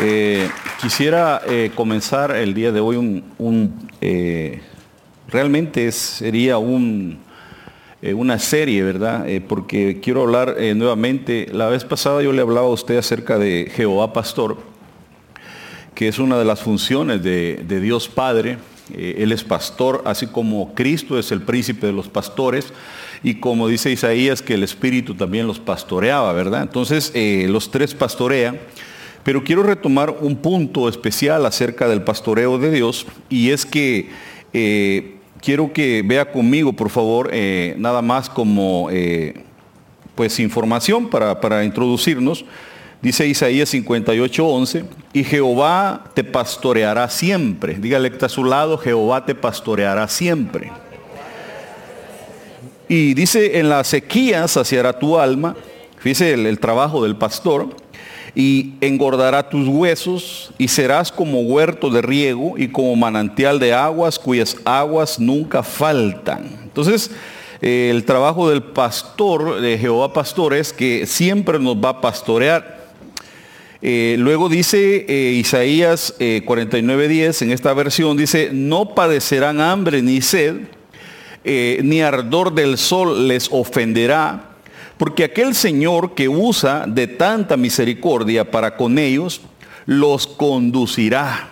Eh, quisiera eh, comenzar el día de hoy un, eh, realmente sería un, una serie, ¿verdad? porque quiero hablar nuevamente, la vez pasada yo le hablaba a usted acerca de Jehová Pastor, que es una de las funciones de, de Dios Padre. él es pastor, así como Cristo es el príncipe de los pastores y como dice Isaías que el Espíritu también los pastoreaba, ¿verdad? Entonces los tres pastorean pero quiero retomar un punto especial acerca del pastoreo de Dios y es que eh, quiero que vea conmigo, por favor, eh, nada más como eh, pues información para, para introducirnos. Dice Isaías 58:11, y Jehová te pastoreará siempre. Dígale que está a su lado, Jehová te pastoreará siempre. Y dice, en la sequía saciará tu alma. Fíjese el trabajo del pastor y engordará tus huesos y serás como huerto de riego y como manantial de aguas cuyas aguas nunca faltan. Entonces, eh, el trabajo del pastor, de Jehová pastor, es que siempre nos va a pastorear. Eh, luego dice eh, Isaías 49.10, en esta versión, dice, no padecerán hambre ni sed, ni ardor del sol les ofenderá porque aquel Señor que usa de tanta misericordia para con ellos, los conducirá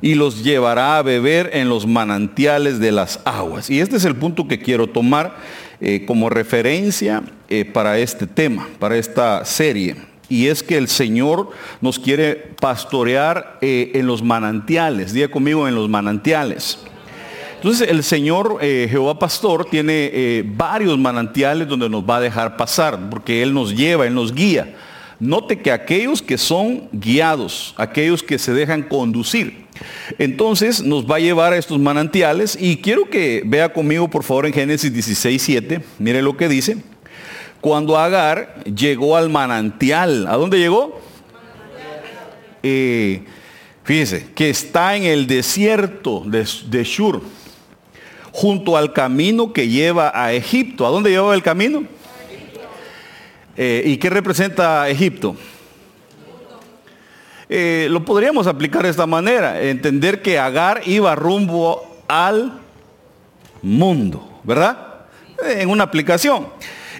y los llevará a beber en los manantiales de las aguas. Y este es el punto que quiero tomar eh, como referencia eh, para este tema, para esta serie. Y es que el Señor nos quiere pastorear eh, en los manantiales. Diga conmigo en los manantiales. Entonces el Señor eh, Jehová Pastor tiene eh, varios manantiales donde nos va a dejar pasar, porque Él nos lleva, Él nos guía. Note que aquellos que son guiados, aquellos que se dejan conducir, entonces nos va a llevar a estos manantiales y quiero que vea conmigo por favor en Génesis 16, 7, mire lo que dice. Cuando Agar llegó al manantial, ¿a dónde llegó? Eh, fíjese, que está en el desierto de, de Shur junto al camino que lleva a Egipto. ¿A dónde lleva el camino? Eh, ¿Y qué representa Egipto? Eh, lo podríamos aplicar de esta manera, entender que Agar iba rumbo al mundo, ¿verdad? Eh, en una aplicación.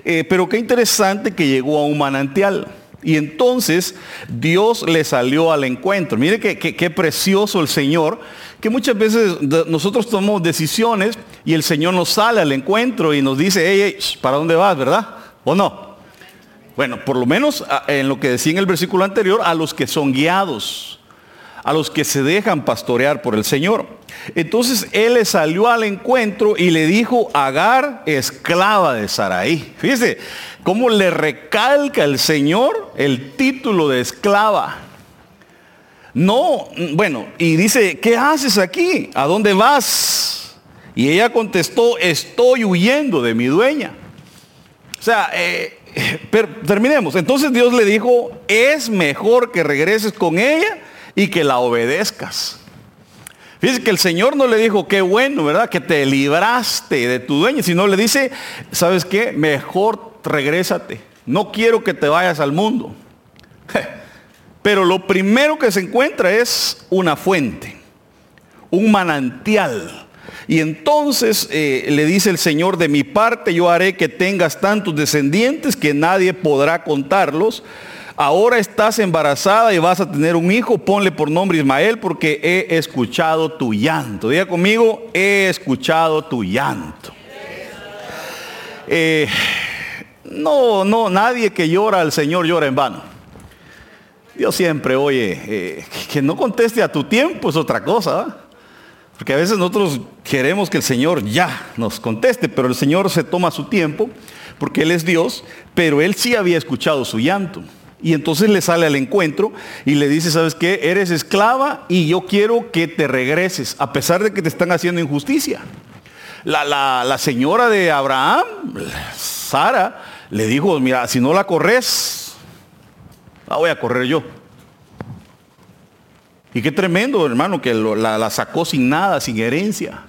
pero qué interesante que llegó a un manantial. Y entonces Dios le salió al encuentro. Mire qué, precioso el Señor, que muchas veces nosotros tomamos decisiones y el Señor nos sale al encuentro y nos dice, hey, ¿para dónde vas, verdad? ¿O no? Bueno, por lo menos en lo que decía en el versículo anterior, a los que son guiados, a los que se dejan pastorear por el Señor. Entonces él le salió al encuentro y le dijo, Agar, esclava de Saraí. Fíjese, cómo le recalca el Señor el título de esclava. No, bueno, y dice, ¿qué haces aquí? ¿A dónde vas? Y ella contestó, estoy huyendo de mi dueña. O sea, eh, terminemos. Entonces Dios le dijo, es mejor que regreses con ella y que la obedezcas. Fíjese que el Señor no le dijo, qué bueno, ¿verdad? Que te libraste de tu dueña, sino le dice, ¿sabes qué? Mejor regrésate. No quiero que te vayas al mundo. Pero lo primero que se encuentra es una fuente, un manantial. Y entonces eh, le dice el Señor, de mi parte yo haré que tengas tantos descendientes que nadie podrá contarlos. Ahora estás embarazada y vas a tener un hijo, ponle por nombre Ismael porque he escuchado tu llanto. Diga conmigo, he escuchado tu llanto. Eh, no, no, nadie que llora al Señor llora en vano. Dios siempre, oye, eh, que no conteste a tu tiempo es otra cosa. Porque a veces nosotros queremos que el Señor ya nos conteste, pero el Señor se toma su tiempo porque Él es Dios, pero Él sí había escuchado su llanto. Y entonces le sale al encuentro y le dice, ¿sabes qué? Eres esclava y yo quiero que te regreses, a pesar de que te están haciendo injusticia. La, la señora de Abraham, Sara, le dijo, mira, si no la corres, la voy a correr yo. Y qué tremendo, hermano, que la, sacó sin nada, sin herencia.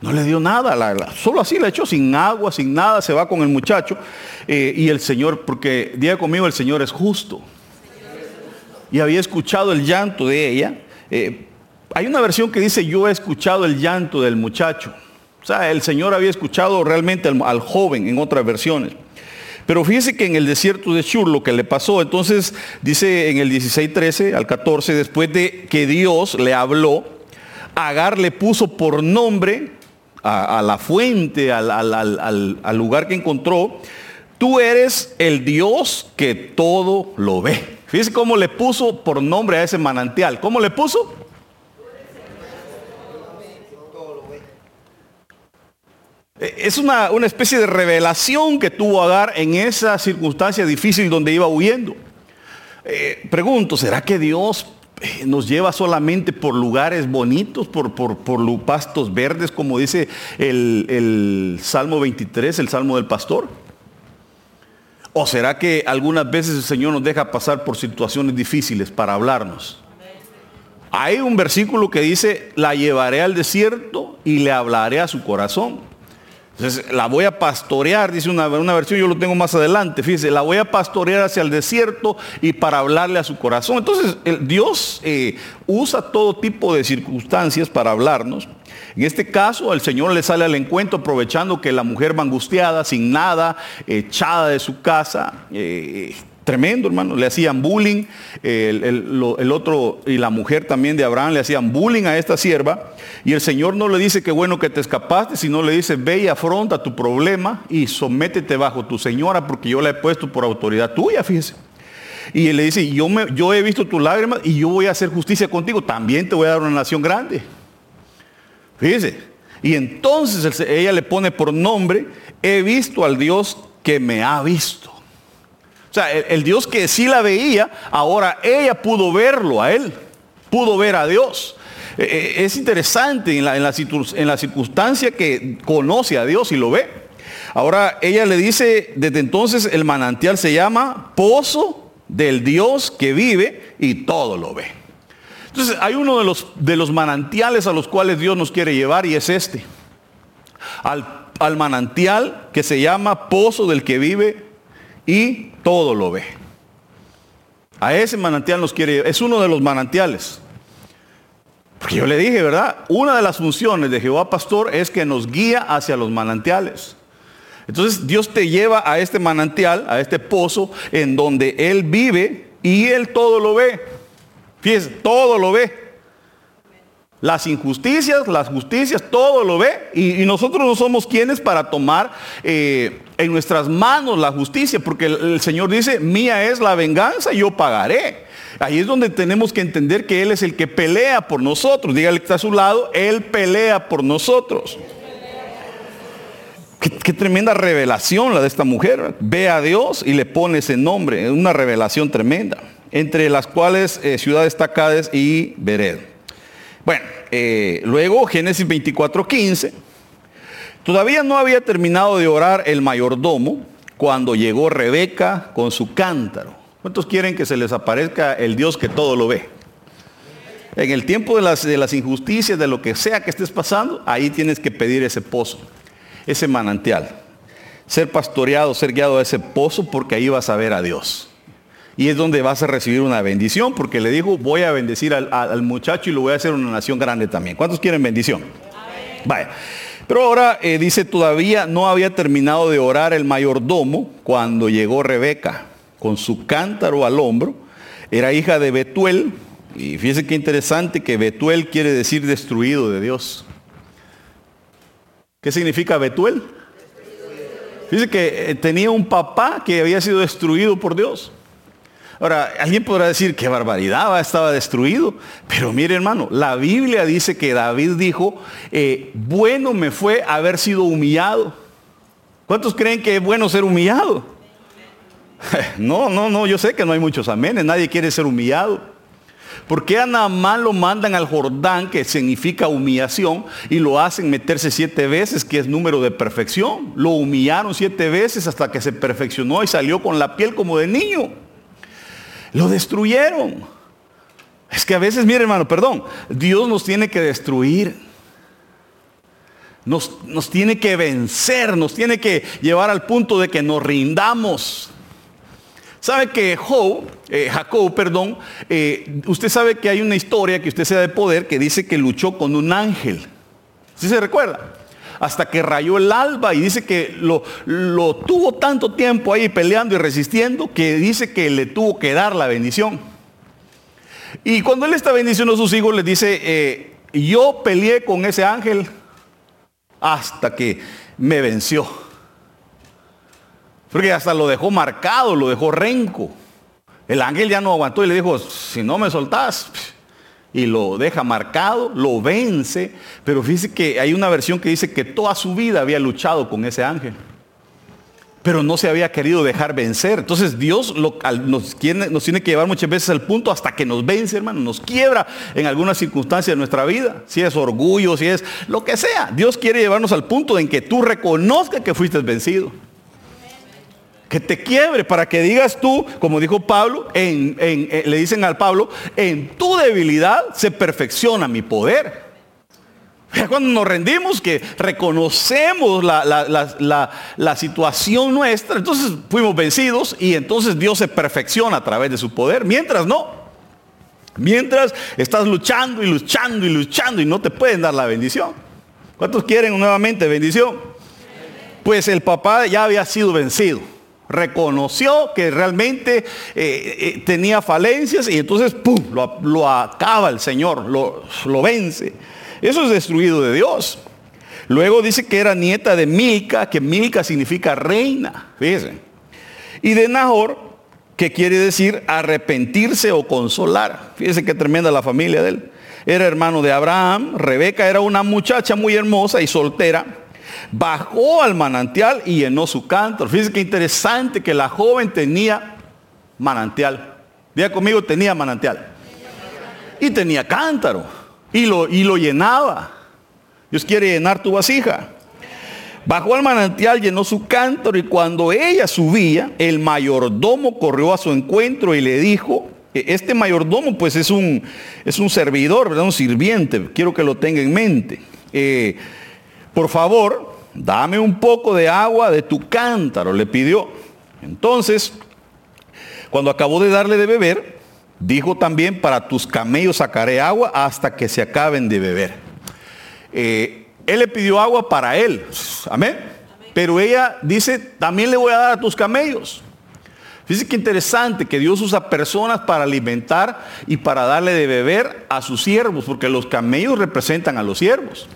No le dio nada, la, solo así la echó, sin agua, sin nada, se va con el muchacho. Eh, y el Señor, porque diga conmigo, el Señor es justo. y había escuchado el llanto de ella. Eh, hay una versión que dice, yo he escuchado el llanto del muchacho. O sea, el Señor había escuchado realmente al, joven en otras versiones. Pero fíjese que en el desierto de Shur lo que le pasó, entonces dice en el 16.13 al 14, después de que Dios le habló, Agar le puso por nombre a, la fuente, al, al lugar que encontró, tú eres el Dios que todo lo ve. Fíjese cómo le puso por nombre a ese manantial. ¿Cómo le puso? Es una, especie de revelación que tuvo Agar en esa circunstancia difícil donde iba huyendo. Eh, pregunto, ¿será que Dios eh, nos lleva solamente por lugares bonitos, por, por, por pastos verdes, como dice el, el Salmo 23, el Salmo del Pastor? ¿O será que algunas veces el Señor nos deja pasar por situaciones difíciles para hablarnos? Hay un versículo que dice, la llevaré al desierto y le hablaré a su corazón. Entonces, la voy a pastorear, dice una, una, versión, yo lo tengo más adelante, fíjese, la voy a pastorear hacia el desierto y para hablarle a su corazón. Entonces, el, Dios eh, usa todo tipo de circunstancias para hablarnos. En este caso, el Señor le sale al encuentro aprovechando que la mujer va angustiada, sin nada, echada de su casa, eh, Tremendo, hermano. Le hacían bullying. El, otro y la mujer también de Abraham le hacían bullying a esta sierva. Y el Señor no le dice que bueno que te escapaste, sino le dice, ve y afronta tu problema y sométete bajo tu señora porque yo la he puesto por autoridad tuya, fíjese. Y él le dice, yo, me, yo he visto tus lágrimas y yo voy a hacer justicia contigo. También te voy a dar una nación grande. Fíjese. Y entonces ella le pone por nombre, he visto al Dios que me ha visto. O sea, el, Dios que sí la veía, ahora ella pudo verlo a él, pudo ver a Dios. Eh, eh, es interesante en la, en, la, circunstancia que conoce a Dios y lo ve. Ahora ella le dice, desde entonces el manantial se llama pozo del Dios que vive y todo lo ve. Entonces hay uno de los, de los manantiales a los cuales Dios nos quiere llevar y es este. Al, al manantial que se llama pozo del que vive y todo lo ve. A ese manantial nos quiere, es uno de los manantiales. Porque yo le dije, ¿verdad? Una de las funciones de Jehová Pastor es que nos guía hacia los manantiales. Entonces Dios te lleva a este manantial, a este pozo, en donde Él vive y Él todo lo ve. Fíjese, todo lo ve. Las injusticias, las justicias, todo lo ve. Y, nosotros no somos quienes para tomar eh, en nuestras manos la justicia, porque el, Señor dice, mía es la venganza, yo pagaré. Ahí es donde tenemos que entender que Él es el que pelea por nosotros. Dígale que está a su lado, Él pelea por nosotros. Qué, tremenda revelación la de esta mujer. Ve a Dios y le pone ese nombre. Es una revelación tremenda. Entre las cuales eh, ciudades Tacades y Bered. Bueno, eh, luego Génesis 24:15. Todavía no había terminado de orar el mayordomo cuando llegó Rebeca con su cántaro. ¿Cuántos quieren que se les aparezca el Dios que todo lo ve? En el tiempo de las, de las injusticias, de lo que sea que estés pasando, ahí tienes que pedir ese pozo, ese manantial. Ser pastoreado, ser guiado a ese pozo porque ahí vas a ver a Dios. Y es donde vas a recibir una bendición, porque le dijo, voy a bendecir al, muchacho y lo voy a hacer una nación grande también. ¿Cuántos quieren bendición? Vaya. Pero ahora eh, dice, todavía no había terminado de orar el mayordomo cuando llegó Rebeca con su cántaro al hombro. Era hija de Betuel. Y fíjense qué interesante que Betuel quiere decir destruido de Dios. ¿Qué significa Betuel? Dice que eh, tenía un papá que había sido destruido por Dios. Ahora, alguien podrá decir, qué barbaridad, estaba destruido. Pero mire hermano, la Biblia dice que David dijo, eh, bueno me fue haber sido humillado. ¿Cuántos creen que es bueno ser humillado? No, no, no, yo sé que no hay muchos amenes, nadie quiere ser humillado. ¿Por qué a Naamán lo mandan al Jordán, que significa humillación, y lo hacen meterse siete veces, que es número de perfección? Lo humillaron siete veces hasta que se perfeccionó y salió con la piel como de niño. Lo destruyeron. Es que a veces, mire hermano, perdón, Dios nos tiene que destruir. Nos, nos, tiene que vencer, nos tiene que llevar al punto de que nos rindamos. Sabe que eh, Jacob, perdón, eh, usted sabe que hay una historia que usted sea de poder que dice que luchó con un ángel. ¿Sí se recuerda? Hasta que rayó el alba y dice que lo, tuvo tanto tiempo ahí peleando y resistiendo que dice que le tuvo que dar la bendición. Y cuando él está bendiciendo a sus hijos, les dice, eh, yo peleé con ese ángel hasta que me venció. Porque hasta lo dejó marcado, lo dejó renco. El ángel ya no aguantó y le dijo, si no me soltás, y lo deja marcado, lo vence. Pero fíjese que hay una versión que dice que toda su vida había luchado con ese ángel. Pero no se había querido dejar vencer. Entonces Dios nos, nos tiene que llevar muchas veces al punto hasta que nos vence, hermano. Nos quiebra en alguna circunstancia de nuestra vida. Si es orgullo, si es lo que sea. Dios quiere llevarnos al punto en que tú reconozcas que fuiste vencido que te quiebre para que digas tú, como dijo Pablo, en, le dicen al Pablo, en tu debilidad se perfecciona mi poder. Cuando nos rendimos, que reconocemos la, la, situación nuestra, entonces fuimos vencidos y entonces Dios se perfecciona a través de su poder. Mientras no, mientras estás luchando y luchando y luchando y no te pueden dar la bendición. ¿Cuántos quieren nuevamente bendición? Pues el papá ya había sido vencido reconoció que realmente eh, eh, tenía falencias y entonces ¡pum! Lo, acaba el Señor, lo, lo, vence. Eso es destruido de Dios. Luego dice que era nieta de Milca, que Milca significa reina, fíjense. Y de Nahor, que quiere decir arrepentirse o consolar. Fíjense qué tremenda la familia de él. Era hermano de Abraham, Rebeca era una muchacha muy hermosa y soltera bajó al manantial y llenó su cántaro. Fíjense qué interesante que la joven tenía manantial. Diga conmigo, tenía manantial. Y tenía cántaro. Y lo, y lo llenaba. Dios quiere llenar tu vasija. Bajó al manantial, llenó su cántaro y cuando ella subía, el mayordomo corrió a su encuentro y le dijo, e, este mayordomo pues es un, es un servidor, ¿verdad? un sirviente, quiero que lo tenga en mente. Eh, por favor, dame un poco de agua de tu cántaro, le pidió. Entonces, cuando acabó de darle de beber, dijo también, para tus camellos sacaré agua hasta que se acaben de beber. Eh, él le pidió agua para él, amén. Pero ella dice, también le voy a dar a tus camellos. Fíjese qué interesante que Dios usa personas para alimentar y para darle de beber a sus siervos, porque los camellos representan a los siervos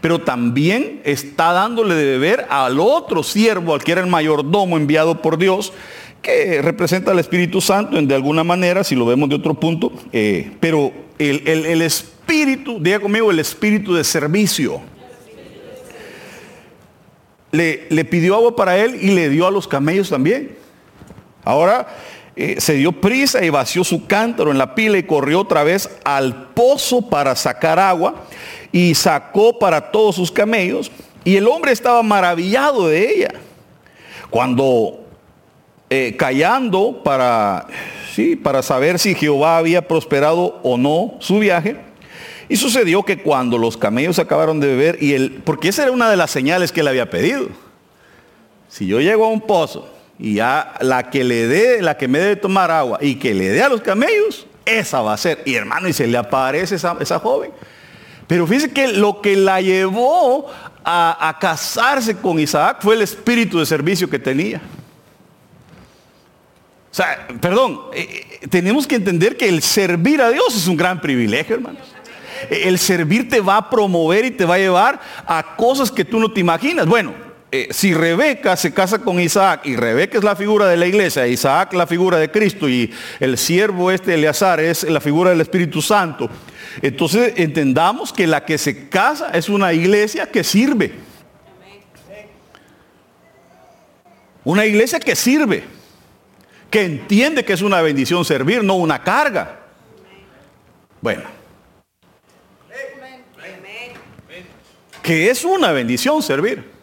pero también está dándole de beber al otro siervo, al que era el mayordomo enviado por Dios, que representa al Espíritu Santo en de alguna manera, si lo vemos de otro punto, eh, pero el, espíritu, diga conmigo, el espíritu de servicio. Le, le, pidió agua para él y le dio a los camellos también. Ahora eh, se dio prisa y vació su cántaro en la pila y corrió otra vez al pozo para sacar agua y sacó para todos sus camellos. Y el hombre estaba maravillado de ella. Cuando eh, callando para, sí, para saber si Jehová había prosperado o no su viaje, y sucedió que cuando los camellos acabaron de beber, y él, porque esa era una de las señales que él había pedido. Si yo llego a un pozo y ya la que le dé, la que me debe tomar agua y que le dé a los camellos, esa va a ser. Y hermano, y se le aparece esa, esa joven. Pero fíjese que lo que la llevó a, casarse con Isaac fue el espíritu de servicio que tenía. O sea, perdón, eh, eh, tenemos que entender que el servir a Dios es un gran privilegio, hermanos. El servir te va a promover y te va a llevar a cosas que tú no te imaginas. Bueno, eh, si Rebeca se casa con Isaac y Rebeca es la figura de la iglesia, Isaac la figura de Cristo y el siervo este Eleazar es la figura del Espíritu Santo, entonces entendamos que la que se casa es una iglesia que sirve. Una iglesia que sirve, que entiende que es una bendición servir, no una carga. Bueno. Que es una bendición servir.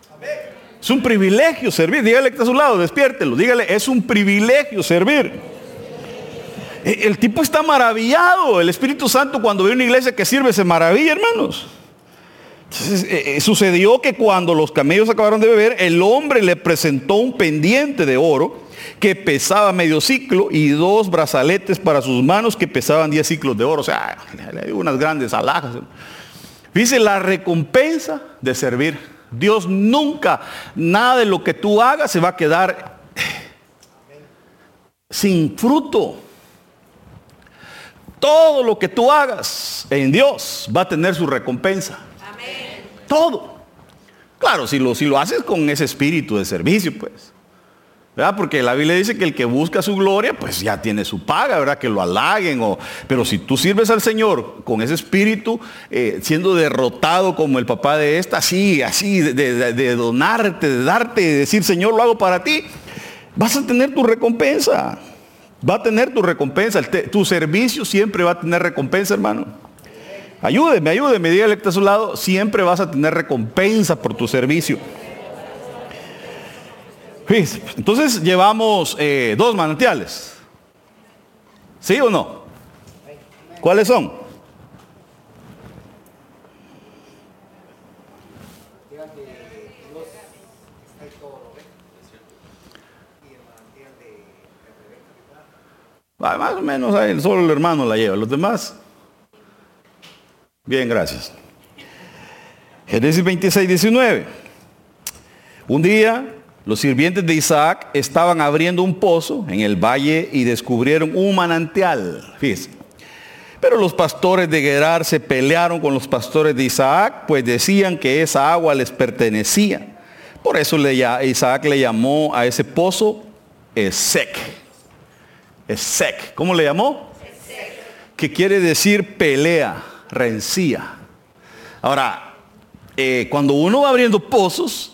Es un privilegio servir. Dígale que está a su lado, despiértelo. Dígale, es un privilegio servir. E, el tipo está maravillado. El Espíritu Santo cuando ve una iglesia que sirve se maravilla, hermanos. Entonces, e, e, sucedió que cuando los camellos acabaron de beber, el hombre le presentó un pendiente de oro que pesaba medio ciclo y dos brazaletes para sus manos que pesaban 10 ciclos de oro. O sea, unas grandes alhajas. Dice la recompensa de servir. Dios nunca, nada de lo que tú hagas se va a quedar sin fruto. Todo lo que tú hagas en Dios va a tener su recompensa. Todo. Claro, si lo, si lo haces con ese espíritu de servicio, pues. Porque la Biblia dice que el que busca su gloria, pues ya tiene su paga, ¿verdad? Que lo halaguen. O, pero si tú sirves al Señor con ese espíritu, eh, siendo derrotado como el papá de esta, así, así, de, donarte, de darte, de decir, Señor, lo hago para ti, vas a tener tu recompensa. Va a tener tu recompensa. tu servicio siempre va a tener recompensa, hermano. Ayúdeme, ayúdeme, dígale que está a su lado, siempre vas a tener recompensa por tu servicio. Entonces llevamos eh, dos manantiales. ¿Sí o no? ¿Cuáles son? Ah, más o menos ahí, solo el hermano la lleva. Los demás. Bien, gracias. Génesis 26, 19. Un día los sirvientes de Isaac estaban abriendo un pozo en el valle y descubrieron un manantial. Fíjense. Pero los pastores de Gerar se pelearon con los pastores de Isaac, pues decían que esa agua les pertenecía. Por eso Isaac le llamó a ese pozo Esec. Esec. ¿Cómo le llamó? Esec. Que quiere decir pelea, rencía. Ahora, eh, cuando uno va abriendo pozos,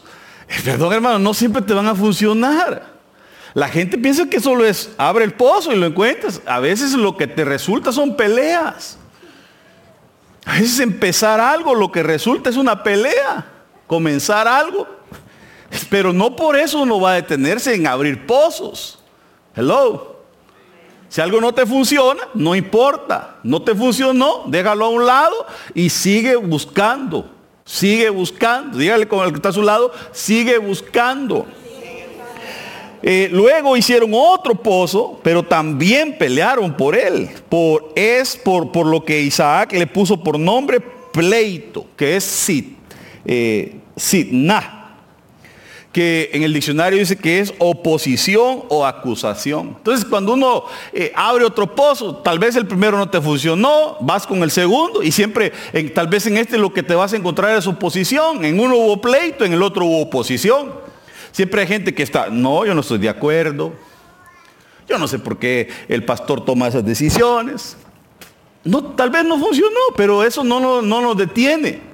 Perdón hermano, no siempre te van a funcionar. La gente piensa que solo es abre el pozo y lo encuentras. A veces lo que te resulta son peleas. A veces empezar algo lo que resulta es una pelea. Comenzar algo. Pero no por eso uno va a detenerse en abrir pozos. Hello. Si algo no te funciona, no importa. No te funcionó, déjalo a un lado y sigue buscando. Sigue buscando. Dígale con el que está a su lado, sigue buscando. Eh, luego hicieron otro pozo, pero también pelearon por él. Por, es por, por lo que Isaac le puso por nombre pleito, que es Sit, eh, que en el diccionario dice que es oposición o acusación. Entonces, cuando uno eh, abre otro pozo, tal vez el primero no te funcionó, vas con el segundo y siempre, tal vez en este lo que te vas a encontrar es oposición. En uno hubo pleito, en el otro hubo oposición. Siempre hay gente que está, no, yo no estoy de acuerdo. Yo no sé por qué el pastor toma esas decisiones. No, tal vez no funcionó, pero eso no, no nos detiene.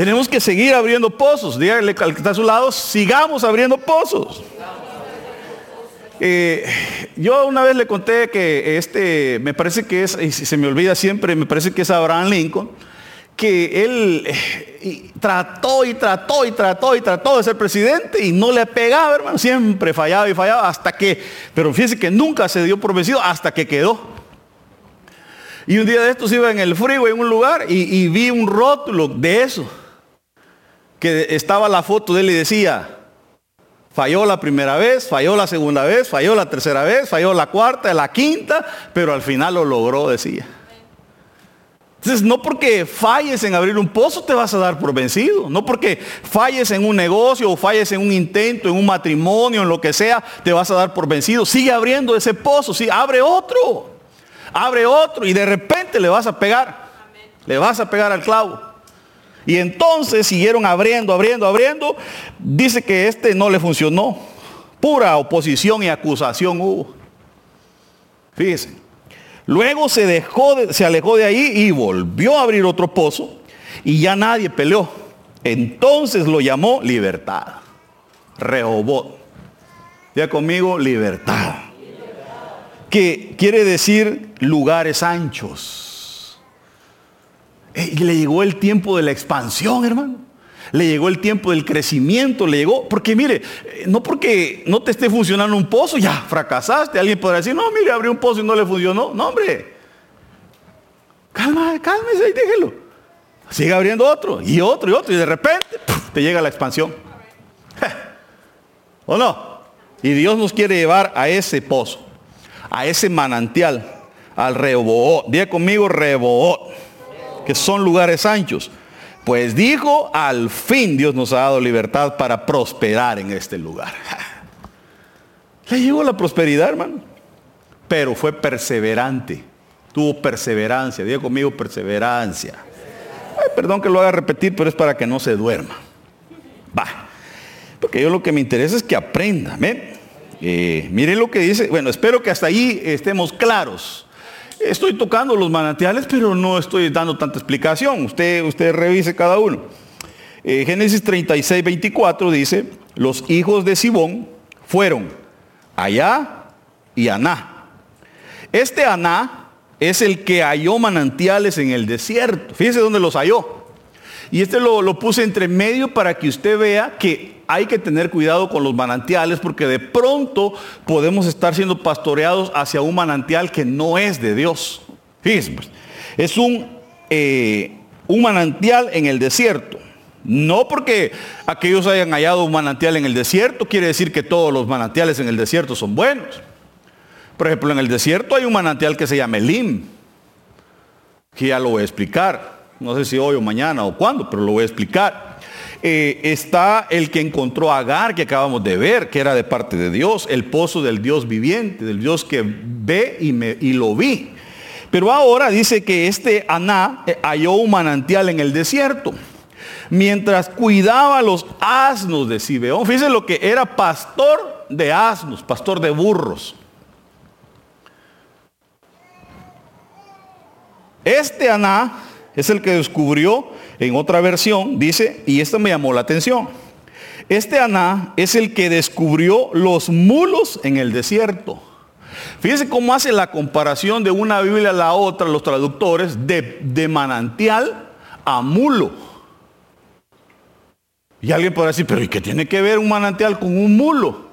Tenemos que seguir abriendo pozos. Dígale al que está a su lado, sigamos abriendo pozos. Eh, yo una vez le conté que este, me parece que es, y se me olvida siempre, me parece que es Abraham Lincoln, que él eh, trató y trató y trató y trató de ser presidente y no le pegaba, hermano, siempre fallaba y fallaba hasta que, pero fíjese que nunca se dio por vencido hasta que quedó. Y un día de estos iba en el frío en un lugar y vi un rótulo de eso que estaba la foto de él y decía, falló la primera vez, falló la segunda vez, falló la tercera vez, falló la cuarta, la quinta, pero al final lo logró, decía. Entonces, no porque falles en abrir un pozo te vas a dar por vencido. No porque falles en un negocio o falles en un intento, en un matrimonio, en lo que sea, te vas a dar por vencido. Sigue abriendo ese pozo, sí, abre otro. Abre otro y de repente le vas a pegar. Le vas a pegar al clavo. Y entonces siguieron abriendo, abriendo, abriendo. Dice que este no le funcionó. Pura oposición y acusación hubo. Fíjese. Luego se, dejó se alejó de ahí y volvió a abrir otro pozo y ya nadie peleó. Entonces lo llamó libertad. Rehobot. Ya conmigo, libertad. Que quiere decir lugares anchos y le llegó el tiempo de la expansión, hermano. Le llegó el tiempo del crecimiento, le llegó, porque mire, eh, no porque no te esté funcionando un pozo, ya fracasaste. Alguien podrá decir, no, mire, abrí un pozo y no le funcionó. No, hombre. Calma, cálmese y déjelo. Sigue abriendo otro y otro y otro y de repente te llega la expansión. ¿O no? Y Dios nos quiere llevar a ese pozo, a ese manantial, al Reboot. Diga conmigo Reboot, que son lugares anchos. Pues dijo, al fin Dios nos ha dado libertad para prosperar en este lugar. Le llegó la prosperidad, hermano. Pero fue perseverante. Tuvo perseverancia. Diga conmigo perseverancia. Ay, perdón que lo haga repetir, pero es para que no se duerma. Va. Porque yo lo que me interesa es que aprenda. Eh, miren lo que dice. Bueno, espero que hasta ahí estemos claros. Estoy tocando los manantiales, pero no estoy dando tanta explicación. Usted, usted revise cada uno. Eh, Génesis 36, 24 dice, los hijos de Sibón fueron Allá y Aná. Este Aná es el que halló manantiales en el desierto. Fíjese dónde los halló. Y este lo, lo puse entre medio para que usted vea que hay que tener cuidado con los manantiales porque de pronto podemos estar siendo pastoreados hacia un manantial que no es de Dios. Fíjense, pues, es un, eh, un manantial en el desierto. No porque aquellos hayan hallado un manantial en el desierto, quiere decir que todos los manantiales en el desierto son buenos. Por ejemplo, en el desierto hay un manantial que se llama Elim, que ya lo voy a explicar. No sé si hoy o mañana o cuándo, pero lo voy a explicar. Eh, está el que encontró a Agar, que acabamos de ver, que era de parte de Dios, el pozo del Dios viviente, del Dios que ve y, me, y lo vi. Pero ahora dice que este Aná eh, halló un manantial en el desierto mientras cuidaba los asnos de Sibeón. Fíjense lo que era pastor de asnos, pastor de burros. Este Aná es el que descubrió en otra versión, dice, y esto me llamó la atención. Este Aná es el que descubrió los mulos en el desierto. Fíjense cómo hace la comparación de una Biblia a la otra, los traductores, de, de manantial a mulo. Y alguien podrá decir, pero ¿y qué tiene que ver un manantial con un mulo?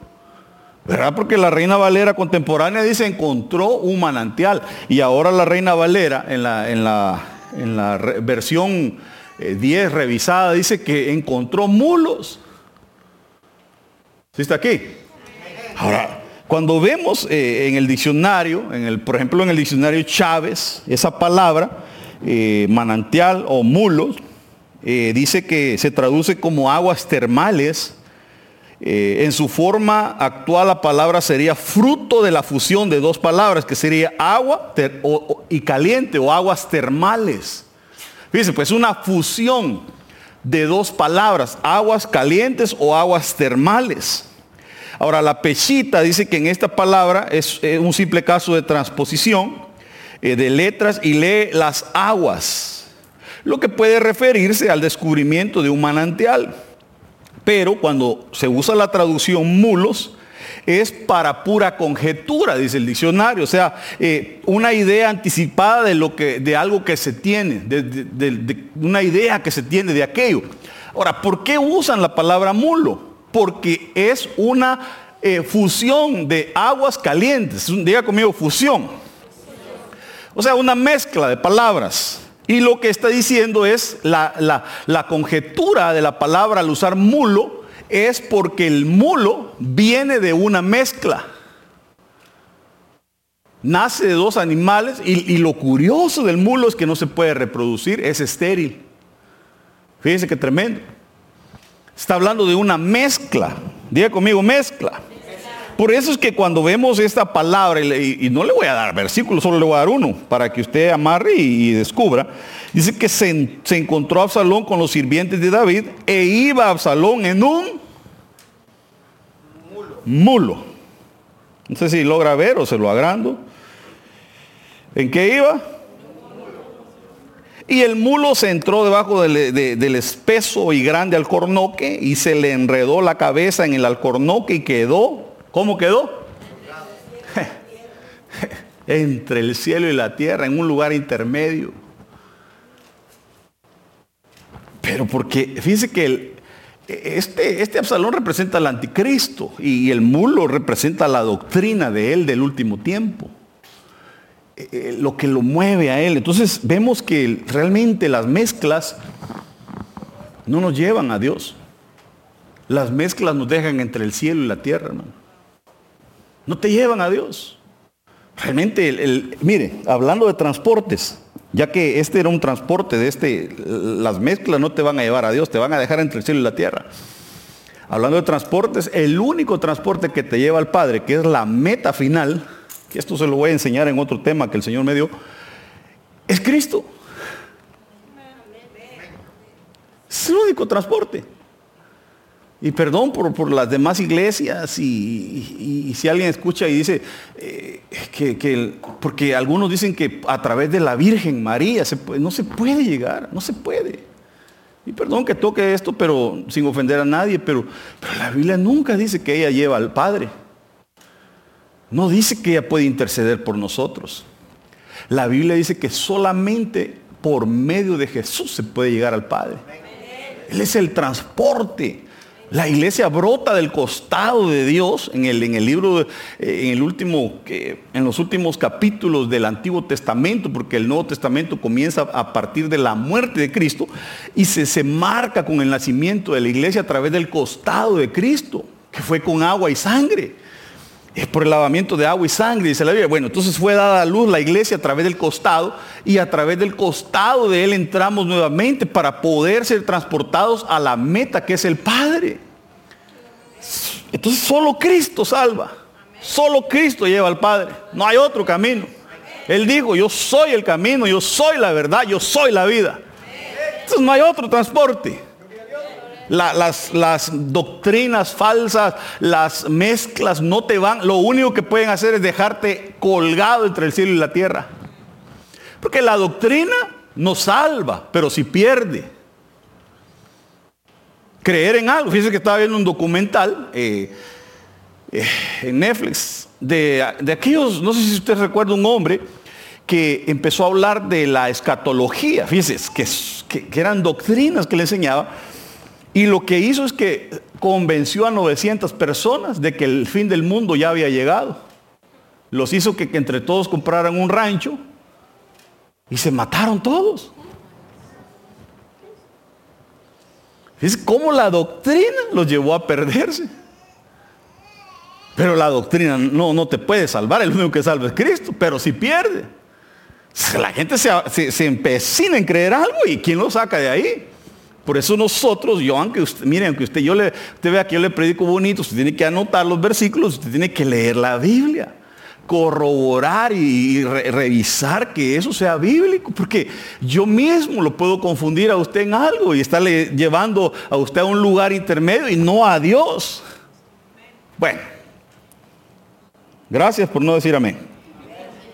¿Verdad? Porque la Reina Valera contemporánea dice encontró un manantial. Y ahora la Reina Valera en la, en la, en la versión 10 eh, revisada dice que encontró mulos. ¿Sí está aquí? Ahora, cuando vemos eh, en el diccionario, en el, por ejemplo en el diccionario Chávez, esa palabra, eh, manantial o mulos, dice que se traduce como aguas termales. En su forma actual la palabra sería fruto de la fusión de dos palabras, que sería agua y caliente o aguas termales. Fíjense, pues una fusión de dos palabras, aguas calientes o aguas termales. Ahora, la pechita dice que en esta palabra es, un simple caso de transposición eh, de letras y lee las aguas, lo que puede referirse al descubrimiento de un manantial. Pero cuando se usa la traducción mulos, es para pura conjetura, dice el diccionario. O sea, eh, una idea anticipada de, lo que, de algo que se tiene, de, una idea que se tiene de aquello. Ahora, ¿por qué usan la palabra mulo? Porque es una eh, fusión de aguas calientes. Diga conmigo, fusión. O sea, una mezcla de palabras. Y lo que está diciendo es la, la, la conjetura de la palabra al usar mulo es porque el mulo viene de una mezcla. Nace de dos animales y, lo curioso del mulo es que no se puede reproducir, es estéril. Fíjense qué tremendo. Está hablando de una mezcla. Diga conmigo, mezcla. Por eso es que cuando vemos esta palabra, y, no le voy a dar versículo, solo le voy a dar uno, para que usted amarre y, descubra, dice que se, encontró Absalón con los sirvientes de David e iba Absalón en un mulo. No sé si logra ver o se lo agrando. ¿En qué iba? Y el mulo se entró debajo del, espeso y grande alcornoque y se le enredó la cabeza en el alcornoque y quedó, ¿cómo quedó? Entre el cielo y la tierra, en un lugar intermedio. Pero porque, fíjense que este, este Absalón representa al anticristo y el mulo representa la doctrina de él del último tiempo. Eh, eh, lo que lo mueve a él. Entonces vemos que realmente las mezclas no nos llevan a Dios. Las mezclas nos dejan entre el cielo y la tierra, hermano. No te llevan a Dios. Realmente, el, mire, hablando de transportes, ya que este era un transporte de este, las mezclas no te van a llevar a Dios, te van a dejar entre el cielo y la tierra. Hablando de transportes, el único transporte que te lleva al Padre, que es la meta final, que esto se lo voy a enseñar en otro tema que el Señor me dio, es Cristo. Es el único transporte. Y perdón por, las demás iglesias y, si alguien escucha y dice eh, que, porque algunos dicen que a través de la Virgen María no se puede llegar, no se puede. Y perdón que toque esto, pero sin ofender a nadie, pero, pero la Biblia nunca dice que ella lleva al Padre. No dice que ella puede interceder por nosotros. La Biblia dice que solamente por medio de Jesús se puede llegar al Padre. Él es el transporte. La iglesia brota del costado de Dios en el, en el libro, eh, en, el último, en los últimos capítulos del Antiguo Testamento, porque el Nuevo Testamento comienza a partir de la muerte de Cristo y se, se marca con el nacimiento de la iglesia a través del costado de Cristo, que fue con agua y sangre es por el lavamiento de agua y sangre, dice la Biblia. Bueno, entonces fue dada a luz la iglesia a través del costado y a través del costado de él entramos nuevamente para poder ser transportados a la meta que es el Padre. Entonces solo Cristo salva. Solo Cristo lleva al Padre. No hay otro camino. Él dijo, yo soy el camino, yo soy la verdad, yo soy la vida. Entonces no hay otro transporte las, doctrinas falsas, las mezclas no te van, lo único que pueden hacer es dejarte colgado entre el cielo y la tierra. Porque la doctrina no salva, pero si pierde. Creer en algo. Fíjense que estaba viendo un documental eh, eh, en Netflix de, aquellos, no sé si usted recuerda un hombre que empezó a hablar de la escatología. Fíjense, que, que eran doctrinas que le enseñaba y lo que hizo es que convenció a 900 personas de que el fin del mundo ya había llegado. Los hizo que, entre todos compraran un rancho y se mataron todos. Es como la doctrina los llevó a perderse. Pero la doctrina no, no te puede salvar, el único que salva es Cristo, pero si pierde. La gente se, se, se empecina en creer algo y ¿quién lo saca de ahí? Por eso nosotros, yo aunque usted, miren, aunque usted, yo le, usted vea que yo le predico bonito, usted tiene que anotar los versículos, usted tiene que leer la Biblia, corroborar y, revisar que eso sea bíblico, porque yo mismo lo puedo confundir a usted en algo y estarle llevando a usted a un lugar intermedio y no a Dios. Bueno, gracias por no decir amén.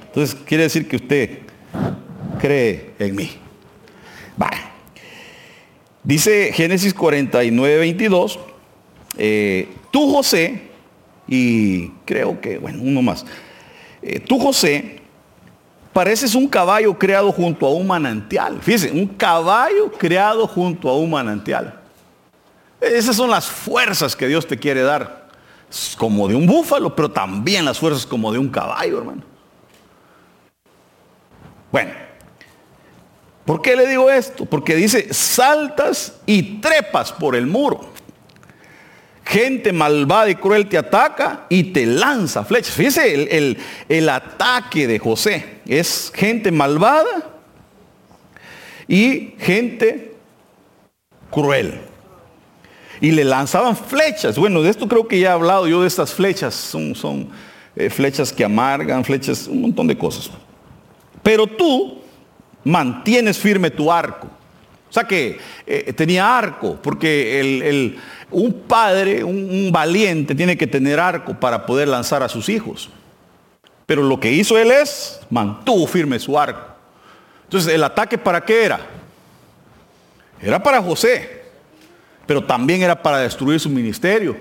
Entonces quiere decir que usted cree en mí. Dice Génesis 49, 22, eh, tú José, y creo que, bueno, uno más, eh, tú José, pareces un caballo creado junto a un manantial. Fíjense, un caballo creado junto a un manantial. Esas son las fuerzas que Dios te quiere dar. Como de un búfalo, pero también las fuerzas como de un caballo, hermano. Bueno, ¿Por qué le digo esto? Porque dice, saltas y trepas por el muro. Gente malvada y cruel te ataca y te lanza flechas. Fíjese el, el ataque de José. Es gente malvada y gente cruel. Y le lanzaban flechas. Bueno, de esto creo que ya he hablado yo de estas flechas. Son, son eh, flechas que amargan, flechas, un montón de cosas. Pero tú mantienes firme tu arco. O sea que eh, tenía arco, porque un padre, un, valiente, tiene que tener arco para poder lanzar a sus hijos. Pero lo que hizo él es, mantuvo firme su arco. Entonces, ¿el ataque para qué era? Era para José, pero también era para destruir su ministerio,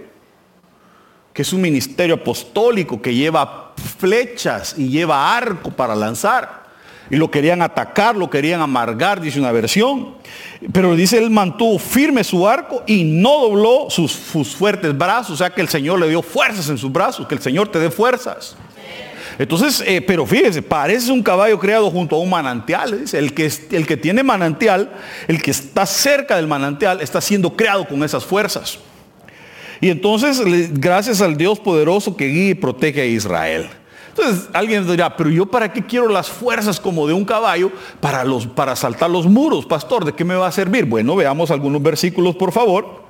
que es un ministerio apostólico que lleva flechas y lleva arco para lanzar y lo querían atacar, lo querían amargar, dice una versión. Pero dice, él mantuvo firme su arco y no dobló sus, fuertes brazos, o sea que el Señor le dio fuerzas en sus brazos, que el Señor te dé fuerzas. Entonces, eh, pero fíjese, parece un caballo creado junto a un manantial. Dice, el que, el que tiene manantial, el que está cerca del manantial, está siendo creado con esas fuerzas. Y entonces, gracias al Dios poderoso que guía y protege a Israel. Entonces alguien dirá, pero yo para qué quiero las fuerzas como de un caballo para, para saltar los muros, pastor, ¿de qué me va a servir? Bueno, veamos algunos versículos, por favor.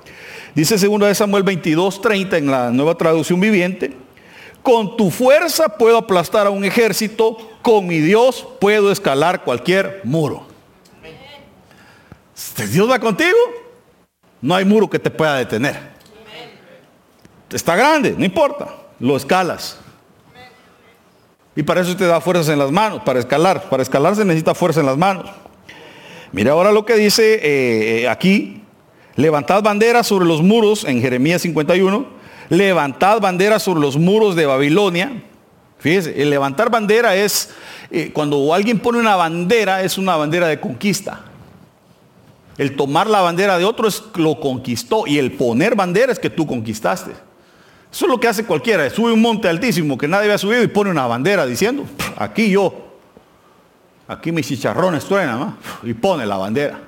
Dice 2 de Samuel 22, 30 en la nueva traducción viviente. Con tu fuerza puedo aplastar a un ejército, con mi Dios puedo escalar cualquier muro. Si Dios va contigo, no hay muro que te pueda detener. Está grande, no importa, lo escalas. Y para eso te da fuerzas en las manos, para escalar. Para escalar se necesita fuerza en las manos. Mira ahora lo que dice eh, aquí. Levantad banderas sobre los muros en Jeremías 51. Levantad banderas sobre los muros de Babilonia. Fíjese, el levantar bandera es, eh, cuando alguien pone una bandera, es una bandera de conquista. El tomar la bandera de otro es lo conquistó y el poner bandera es que tú conquistaste. Eso es lo que hace cualquiera. Sube un monte altísimo que nadie había subido y pone una bandera diciendo, aquí yo, aquí mis chicharrones truenan, y pone la bandera.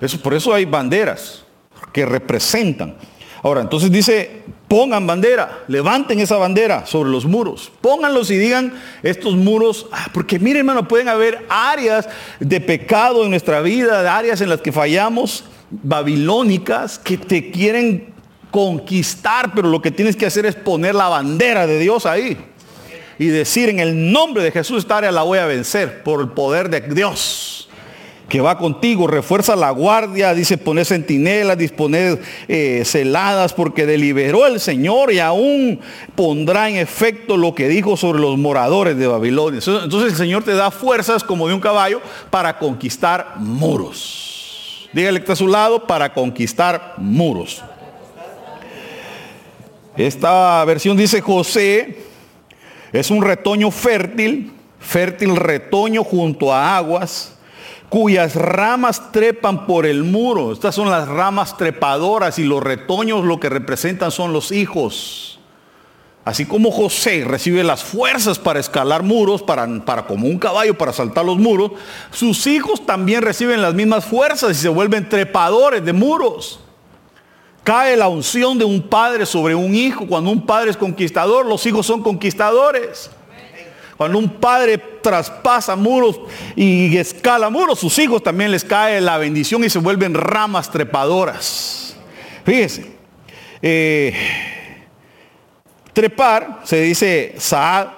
Eso, por eso hay banderas que representan. Ahora, entonces dice, pongan bandera, levanten esa bandera sobre los muros, pónganlos y digan estos muros, ah, porque miren hermano, pueden haber áreas de pecado en nuestra vida, áreas en las que fallamos, babilónicas, que te quieren conquistar, pero lo que tienes que hacer es poner la bandera de Dios ahí. Y decir en el nombre de Jesús, esta área la voy a vencer por el poder de Dios que va contigo, refuerza la guardia, dice poner centinelas, disponer eh, celadas, porque deliberó el Señor y aún pondrá en efecto lo que dijo sobre los moradores de Babilonia. Entonces el Señor te da fuerzas como de un caballo para conquistar muros. Dígale que está a su lado para conquistar muros. Esta versión dice José es un retoño fértil, fértil retoño junto a aguas, cuyas ramas trepan por el muro. Estas son las ramas trepadoras y los retoños lo que representan son los hijos. Así como José recibe las fuerzas para escalar muros, para, para, como un caballo para saltar los muros, sus hijos también reciben las mismas fuerzas y se vuelven trepadores de muros. Cae la unción de un padre sobre un hijo. Cuando un padre es conquistador, los hijos son conquistadores. Cuando un padre traspasa muros y escala muros, sus hijos también les cae la bendición y se vuelven ramas trepadoras. Fíjense, eh, trepar se dice saad,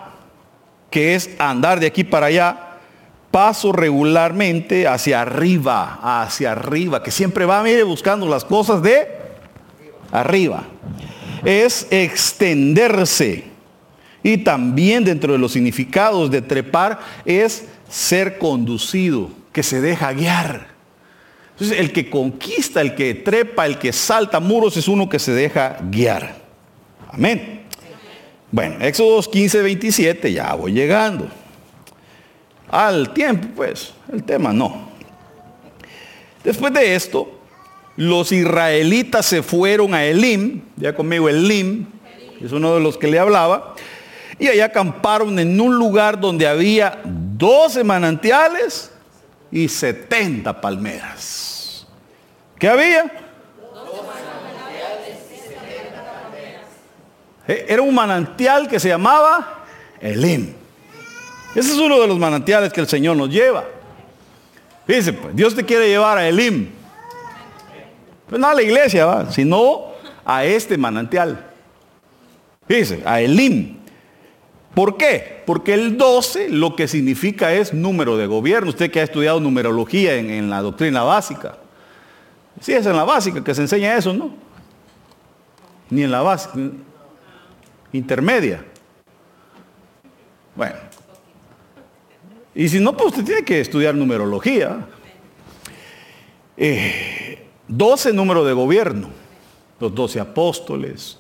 que es andar de aquí para allá, paso regularmente hacia arriba, hacia arriba, que siempre va mire, buscando las cosas de arriba, es extenderse. Y también dentro de los significados de trepar es ser conducido, que se deja guiar. Entonces el que conquista, el que trepa, el que salta muros es uno que se deja guiar. Amén. Bueno, Éxodo 15, 27, ya voy llegando. Al tiempo, pues, el tema no. Después de esto, los israelitas se fueron a Elim, ya conmigo Elim, es uno de los que le hablaba, y allá acamparon en un lugar donde había 12 manantiales y 70 palmeras. ¿Qué había? Eh, era un manantial que se llamaba Elim. Ese es uno de los manantiales que el Señor nos lleva. Fíjense, pues, Dios te quiere llevar a Elim. Pues no a la iglesia, sino a este manantial. Fíjese, a Elim. ¿Por qué? Porque el 12 lo que significa es número de gobierno. Usted que ha estudiado numerología en, en la doctrina básica. Sí, es en la básica que se enseña eso, ¿no? Ni en la básica. Intermedia. Bueno. Y si no, pues usted tiene que estudiar numerología. Eh, 12 número de gobierno, los 12 apóstoles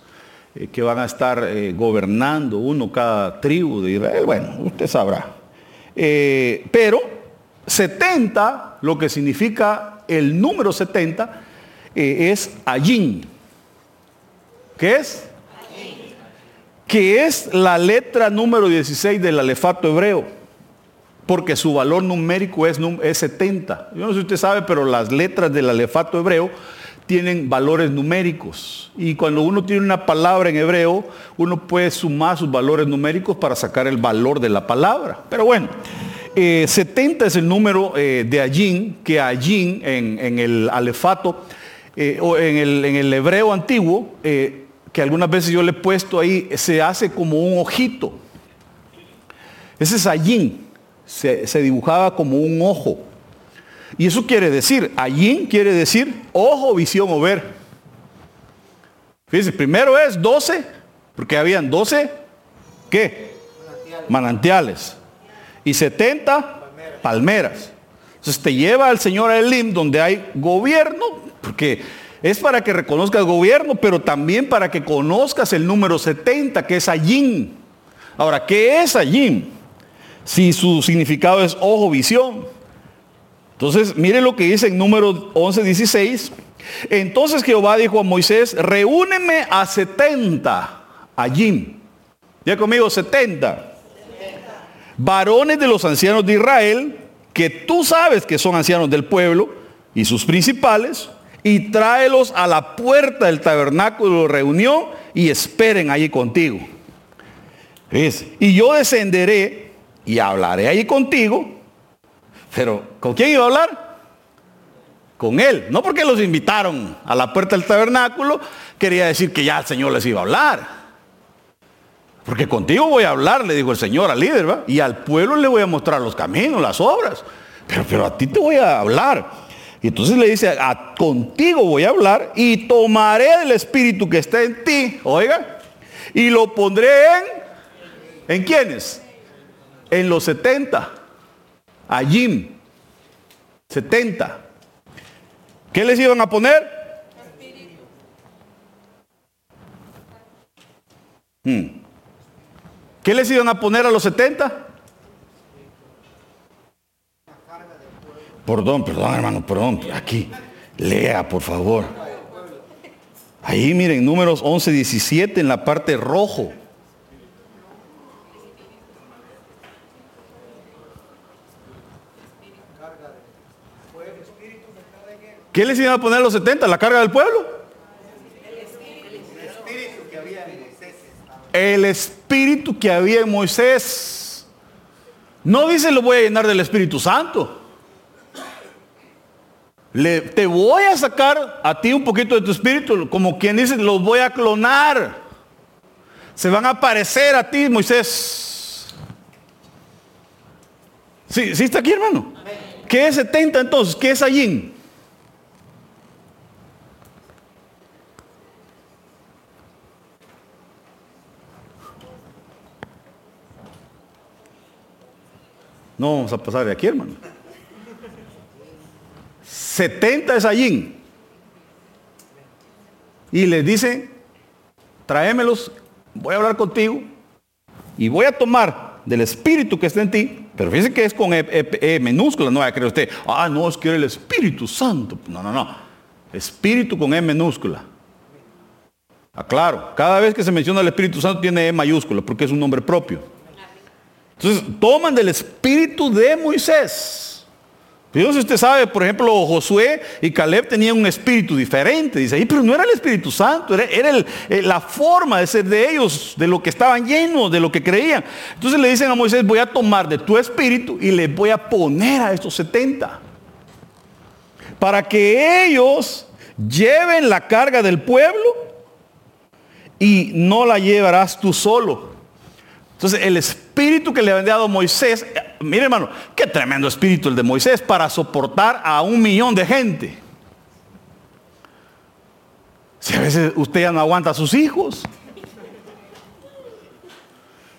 eh, que van a estar eh, gobernando uno cada tribu de Israel. Bueno, usted sabrá. Eh, pero 70, lo que significa el número 70, es allí. ¿Qué es? Que es la letra número 16 del alefato hebreo porque su valor numérico es, es 70. Yo no sé si usted sabe, pero las letras del alefato hebreo tienen valores numéricos. Y cuando uno tiene una palabra en hebreo, uno puede sumar sus valores numéricos para sacar el valor de la palabra. Pero bueno, 70 eh, es el número eh, de Allín, que Allín en, el alefato, eh, o en el, hebreo antiguo, que algunas veces yo le he puesto ahí, se hace como un ojito. Ese es Allín, se, se dibujaba como un ojo. Y eso quiere decir, allí quiere decir ojo, visión o ver. Fíjense, primero es 12, porque habían 12, ¿qué? Manantiales. Y 70 palmeras. Entonces te lleva al Señor Elim donde hay gobierno, porque es para que reconozcas el gobierno, pero también para que conozcas el número 70, que es allí. Ahora, ¿qué es allí? Si su significado es ojo, visión. Entonces, mire lo que dice en número 11, 16. Entonces Jehová dijo a Moisés, reúneme a 70 allí. Ya conmigo, 70. Varones de los ancianos de Israel, que tú sabes que son ancianos del pueblo y sus principales, y tráelos a la puerta del tabernáculo de reunión y esperen allí contigo. Y yo descenderé y hablaré allí contigo pero, ¿con quién iba a hablar? Con él. No porque los invitaron a la puerta del tabernáculo, quería decir que ya el Señor les iba a hablar. Porque contigo voy a hablar, le dijo el Señor al líder, ¿va? Y al pueblo le voy a mostrar los caminos, las obras. Pero, pero a ti te voy a hablar. Y entonces le dice, a, contigo voy a hablar y tomaré el espíritu que está en ti, oiga, y lo pondré en, ¿en quiénes? En los 70 a Jim, 70. ¿Qué les iban a poner? Hmm. ¿Qué les iban a poner a los 70? Perdón, perdón hermano, perdón. Aquí, lea por favor. Ahí miren, números 11, 17 en la parte rojo. ¿Qué les iban a poner los 70? ¿La carga del pueblo? El espíritu que había en Moisés. No dice lo voy a llenar del Espíritu Santo. Te voy a sacar a ti un poquito de tu espíritu, como quien dice, los voy a clonar. Se van a parecer a ti, Moisés. ¿Sí, ¿sí está aquí, hermano? ¿Qué es 70 entonces? ¿Qué es allí? No vamos a pasar de aquí, hermano. 70 es allí. Y les dice, tráemelos, voy a hablar contigo y voy a tomar del espíritu que está en ti. Pero fíjense que es con e, e, e minúscula, no va a creer usted, ah, no, es que era el Espíritu Santo. No, no, no. Espíritu con E minúscula. Aclaro, cada vez que se menciona el Espíritu Santo tiene E mayúscula porque es un nombre propio. Entonces, toman del espíritu de Moisés. Dios, usted sabe, por ejemplo, Josué y Caleb tenían un espíritu diferente. Dice, pero no era el Espíritu Santo, era, eh, la forma de ser de ellos, de lo que estaban llenos, de lo que creían. Entonces le dicen a Moisés, voy a tomar de tu espíritu y le voy a poner a estos 70. Para que ellos lleven la carga del pueblo y no la llevarás tú solo entonces el espíritu que le había dado Moisés, eh, mire hermano, qué tremendo espíritu el de Moisés para soportar a un millón de gente. Si a veces usted ya no aguanta a sus hijos.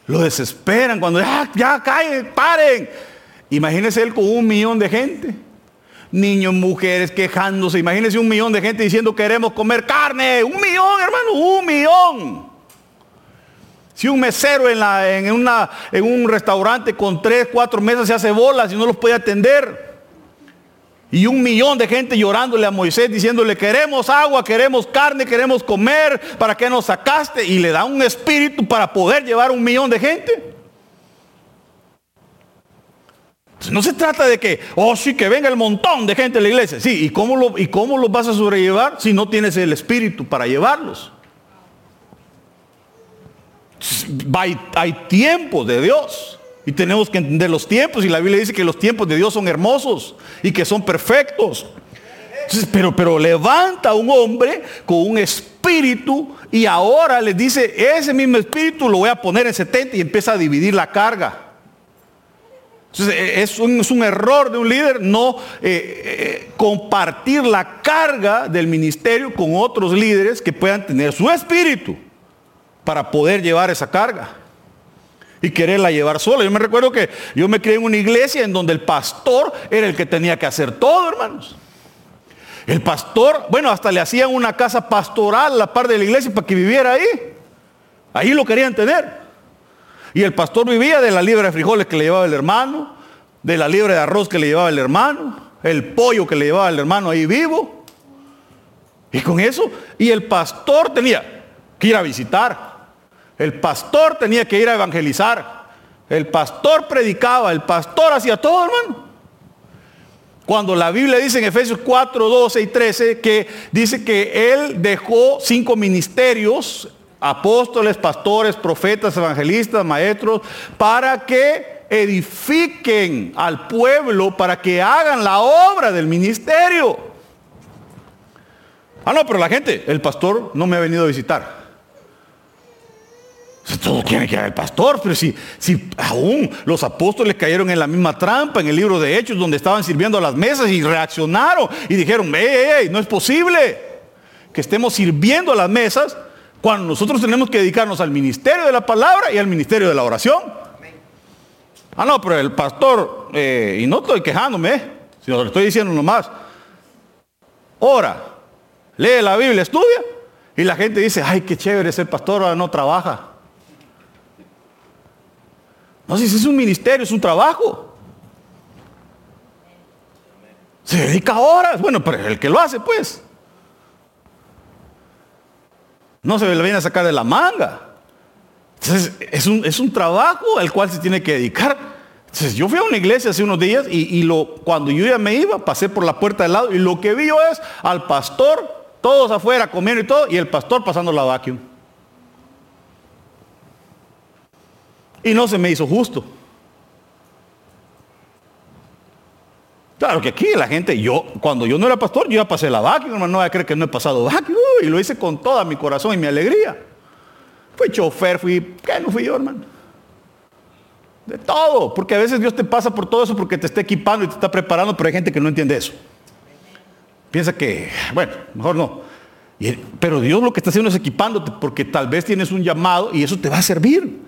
Lo desesperan cuando ya, ya caen, paren. Imagínese él con un millón de gente. Niños, mujeres quejándose. Imagínese un millón de gente diciendo queremos comer carne. Un millón, hermano, un millón. Si un mesero en, una, en un restaurante con tres, cuatro mesas se hace bolas y no los puede atender. Y un millón de gente llorándole a Moisés diciéndole, queremos agua, queremos carne, queremos comer, ¿para qué nos sacaste? Y le da un espíritu para poder llevar un millón de gente. No se trata de que, oh sí, que venga el montón de gente a la iglesia. Sí, ¿y cómo, lo, ¿y cómo los vas a sobrellevar si no tienes el espíritu para llevarlos? Hay, tiempos de Dios. Y tenemos que entender los tiempos. Y la Biblia dice que los tiempos de Dios son hermosos y que son perfectos. pero, pero levanta un hombre con un espíritu y ahora le dice, ese mismo espíritu lo voy a poner en 70 y empieza a dividir la carga. E, es un, error de un líder no eh, eh, compartir la carga del ministerio con otros líderes que puedan tener su espíritu para poder llevar esa carga y quererla llevar sola. Yo me recuerdo que yo me crié en una iglesia en donde el pastor era el que tenía que hacer todo, hermanos. El pastor, bueno, hasta le hacían una casa pastoral a la par de la iglesia para que viviera ahí. Ahí lo querían tener. Y el pastor vivía de la libra de frijoles que le llevaba el hermano, de la libra de arroz que le llevaba el hermano, el pollo que le llevaba el hermano ahí vivo. Y con eso, y el pastor tenía que ir a visitar. El pastor tenía que ir a evangelizar. El pastor predicaba, el pastor hacía todo, hermano. Cuando la Biblia dice en Efesios 4, 12 y 13 que dice que él dejó cinco ministerios apóstoles, pastores, profetas, evangelistas, maestros, para que edifiquen al pueblo, para que hagan la obra del ministerio. Ah, no, pero la gente, el pastor no me ha venido a visitar. Todos quieren que haga el pastor, pero si, si aún los apóstoles cayeron en la misma trampa en el libro de Hechos, donde estaban sirviendo a las mesas y reaccionaron y dijeron, no es posible que estemos sirviendo a las mesas cuando nosotros tenemos que dedicarnos al ministerio de la palabra y al ministerio de la oración. Ah, no, pero el pastor, eh, y no estoy quejándome, sino lo estoy diciendo nomás. Ora, lee la Biblia, estudia, y la gente dice, ay, qué chévere ser pastor, ahora no trabaja. No, si es un ministerio, es un trabajo. Se dedica horas. Bueno, pero el que lo hace, pues. No se le viene a sacar de la manga. Entonces, es un, es un trabajo al cual se tiene que dedicar. Entonces, yo fui a una iglesia hace unos días y, lo, cuando yo ya me iba, pasé por la puerta del lado y lo que vi yo es al pastor, todos afuera comiendo y todo, y el pastor pasando la vacuum. Y no se me hizo justo. Claro que aquí la gente, yo, cuando yo no era pastor, yo ya pasé la vaca, hermano, no voy a creer que no he pasado vaca, y lo hice con toda mi corazón y mi alegría. Fui chofer, fui, ¿qué no fui yo, hermano? De todo, porque a veces Dios te pasa por todo eso porque te está equipando y te está preparando, pero hay gente que no entiende eso. Piensa que, bueno, mejor no. pero Dios lo que está haciendo es equipándote porque tal vez tienes un llamado y eso te va a servir.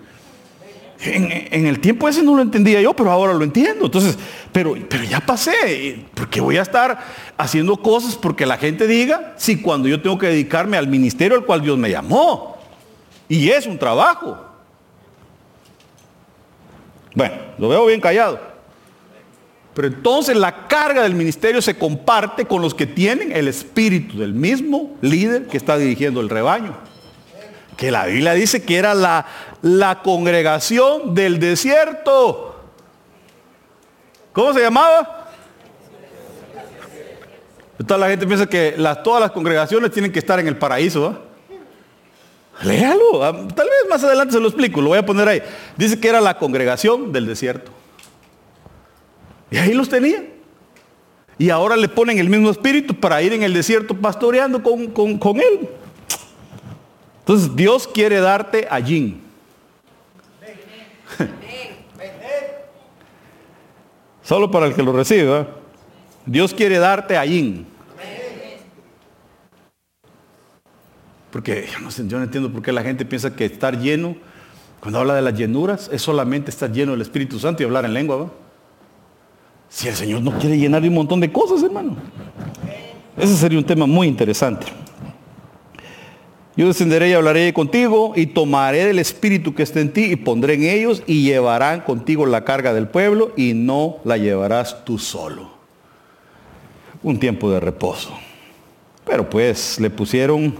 En, el tiempo ese no lo entendía yo, pero ahora lo entiendo. Entonces, pero, pero ya pasé, porque voy a estar haciendo cosas porque la gente diga, si cuando yo tengo que dedicarme al ministerio al cual Dios me llamó. Y es un trabajo. Bueno, lo veo bien callado. Pero entonces la carga del ministerio se comparte con los que tienen el espíritu del mismo líder que está dirigiendo el rebaño que la Biblia dice que era la, la congregación del desierto. ¿Cómo se llamaba? Toda la gente piensa que las, todas las congregaciones tienen que estar en el paraíso. Léalo. Ah, tal vez más adelante se lo explico. Lo voy a poner ahí. Dice que era la congregación del desierto. Y ahí los tenía. Y ahora le ponen el mismo espíritu para ir en el desierto pastoreando con, con, con él. Entonces Dios quiere darte allí. Solo para el que lo reciba. Dios quiere darte allí. Porque yo no, sé, yo no entiendo por qué la gente piensa que estar lleno, cuando habla de las llenuras, es solamente estar lleno del Espíritu Santo y hablar en lengua. Si el Señor no quiere llenar de un montón de cosas, hermano. Ese sería un tema muy interesante. Yo descenderé y hablaré contigo y tomaré del espíritu que está en ti y pondré en ellos y llevarán contigo la carga del pueblo y no la llevarás tú solo. Un tiempo de reposo. Pero pues le pusieron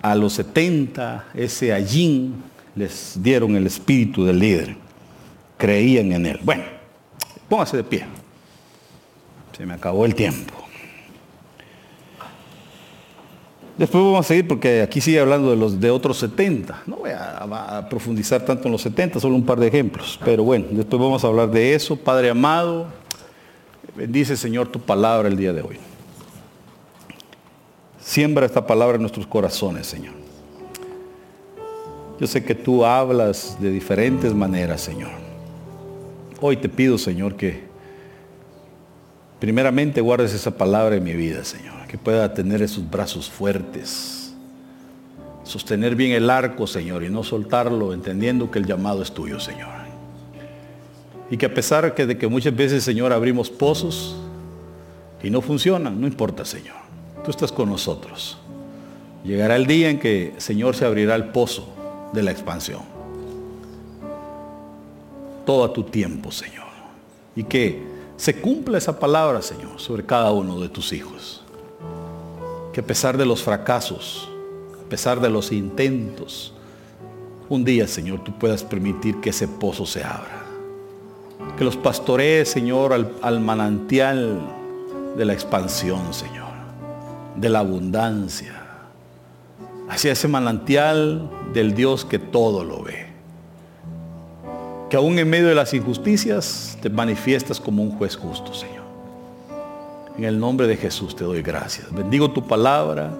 a los 70 ese allín, les dieron el espíritu del líder. Creían en él. Bueno, Póngase de pie. Se me acabó el tiempo. Después vamos a seguir porque aquí sigue hablando de los de otros 70. No voy a, a, profundizar tanto en los 70, solo un par de ejemplos. Pero bueno, después vamos a hablar de eso. Padre amado, bendice Señor tu palabra el día de hoy. Siembra esta palabra en nuestros corazones, Señor. Yo sé que tú hablas de diferentes maneras, Señor. Hoy te pido, Señor, que primeramente guardes esa palabra en mi vida, Señor que pueda tener esos brazos fuertes. Sostener bien el arco, Señor, y no soltarlo, entendiendo que el llamado es tuyo, Señor. Y que a pesar de que muchas veces, Señor, abrimos pozos y no funcionan, no importa, Señor. Tú estás con nosotros. Llegará el día en que, Señor, se abrirá el pozo de la expansión. Todo a tu tiempo, Señor. Y que se cumpla esa palabra, Señor, sobre cada uno de tus hijos que a pesar de los fracasos, a pesar de los intentos, un día, Señor, tú puedas permitir que ese pozo se abra. Que los pastorees, Señor, al, al manantial de la expansión, Señor, de la abundancia, hacia ese manantial del Dios que todo lo ve. Que aún en medio de las injusticias te manifiestas como un juez justo, Señor. En el nombre de Jesús te doy gracias. Bendigo tu palabra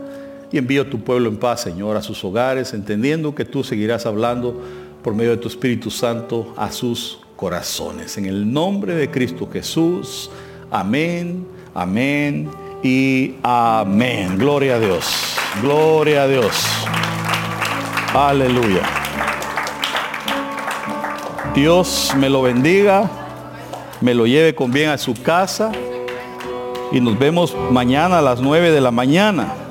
y envío a tu pueblo en paz, Señor, a sus hogares, entendiendo que tú seguirás hablando por medio de tu Espíritu Santo a sus corazones. En el nombre de Cristo Jesús. Amén, amén y amén. Gloria a Dios. Gloria a Dios. Aleluya. Dios me lo bendiga, me lo lleve con bien a su casa y nos vemos mañana a las 9 de la mañana.